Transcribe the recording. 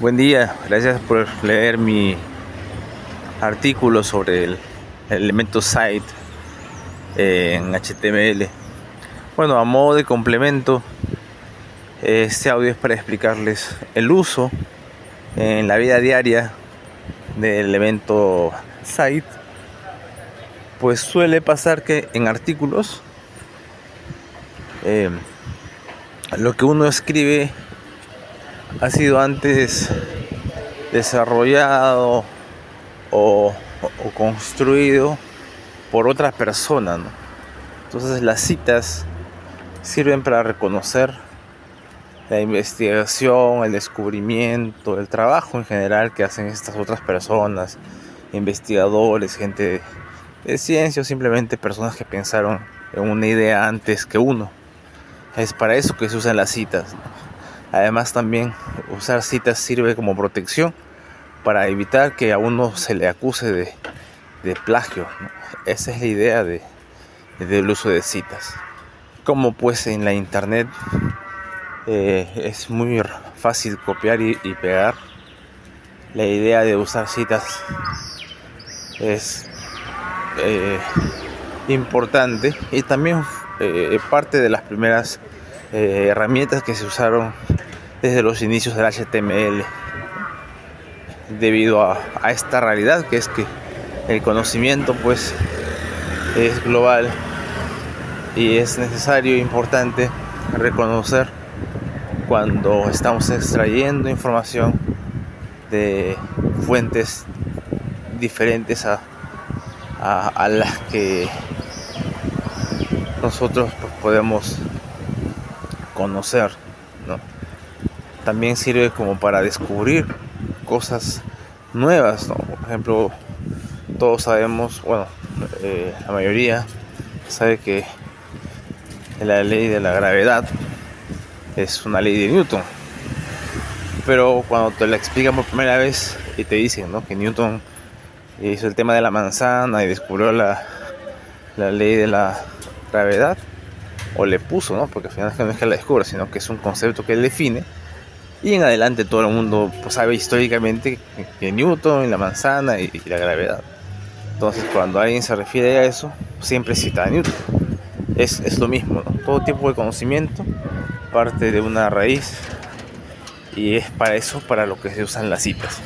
Buen día, gracias por leer mi artículo sobre el, elemento site en HTML. Bueno, a modo de complemento, este audio es para explicarles el uso en la vida diaria del elemento site. Pues suele pasar que en artículos eh, lo que uno escribe ha sido antes desarrollado o, construido por otra persona. Entonces las citas sirven para reconocer la investigación, el descubrimiento, el trabajo en general que hacen estas otras personas, investigadores, gente de, ciencia o simplemente personas que pensaron en una idea antes que uno. Es para eso que se usan las citas. Además también usar citas sirve como protección para evitar que a uno se le acuse de, plagio. Esa es la idea de, del uso de citas. Como pues en la internet eh, es muy fácil copiar y, pegar, la idea de usar citas es eh, importante y también eh, parte de las primeras herramientas que se usaron desde los inicios del HTML debido a, esta realidad que es que el conocimiento pues es global y es necesario e importante reconocer cuando estamos extrayendo información de fuentes diferentes a, a, las que nosotros podemos conocer también sirve como para descubrir cosas nuevas, Por ejemplo, todos sabemos, bueno, eh, la mayoría sabe que la ley de la gravedad es una ley de Newton. Pero cuando te la explican por primera vez y te dicen que Newton hizo el tema de la manzana y descubrió la, la ley de la gravedad, o le puso, ¿no? porque al final no es que la descubra, sino que es un concepto que él define y en adelante todo el mundo pues, sabe históricamente que Newton y la manzana y, la gravedad. Entonces cuando alguien se refiere a eso, siempre cita a Newton. Es, es lo mismo, todo tipo de conocimiento parte de una raíz y es para eso para lo que se usan las citas.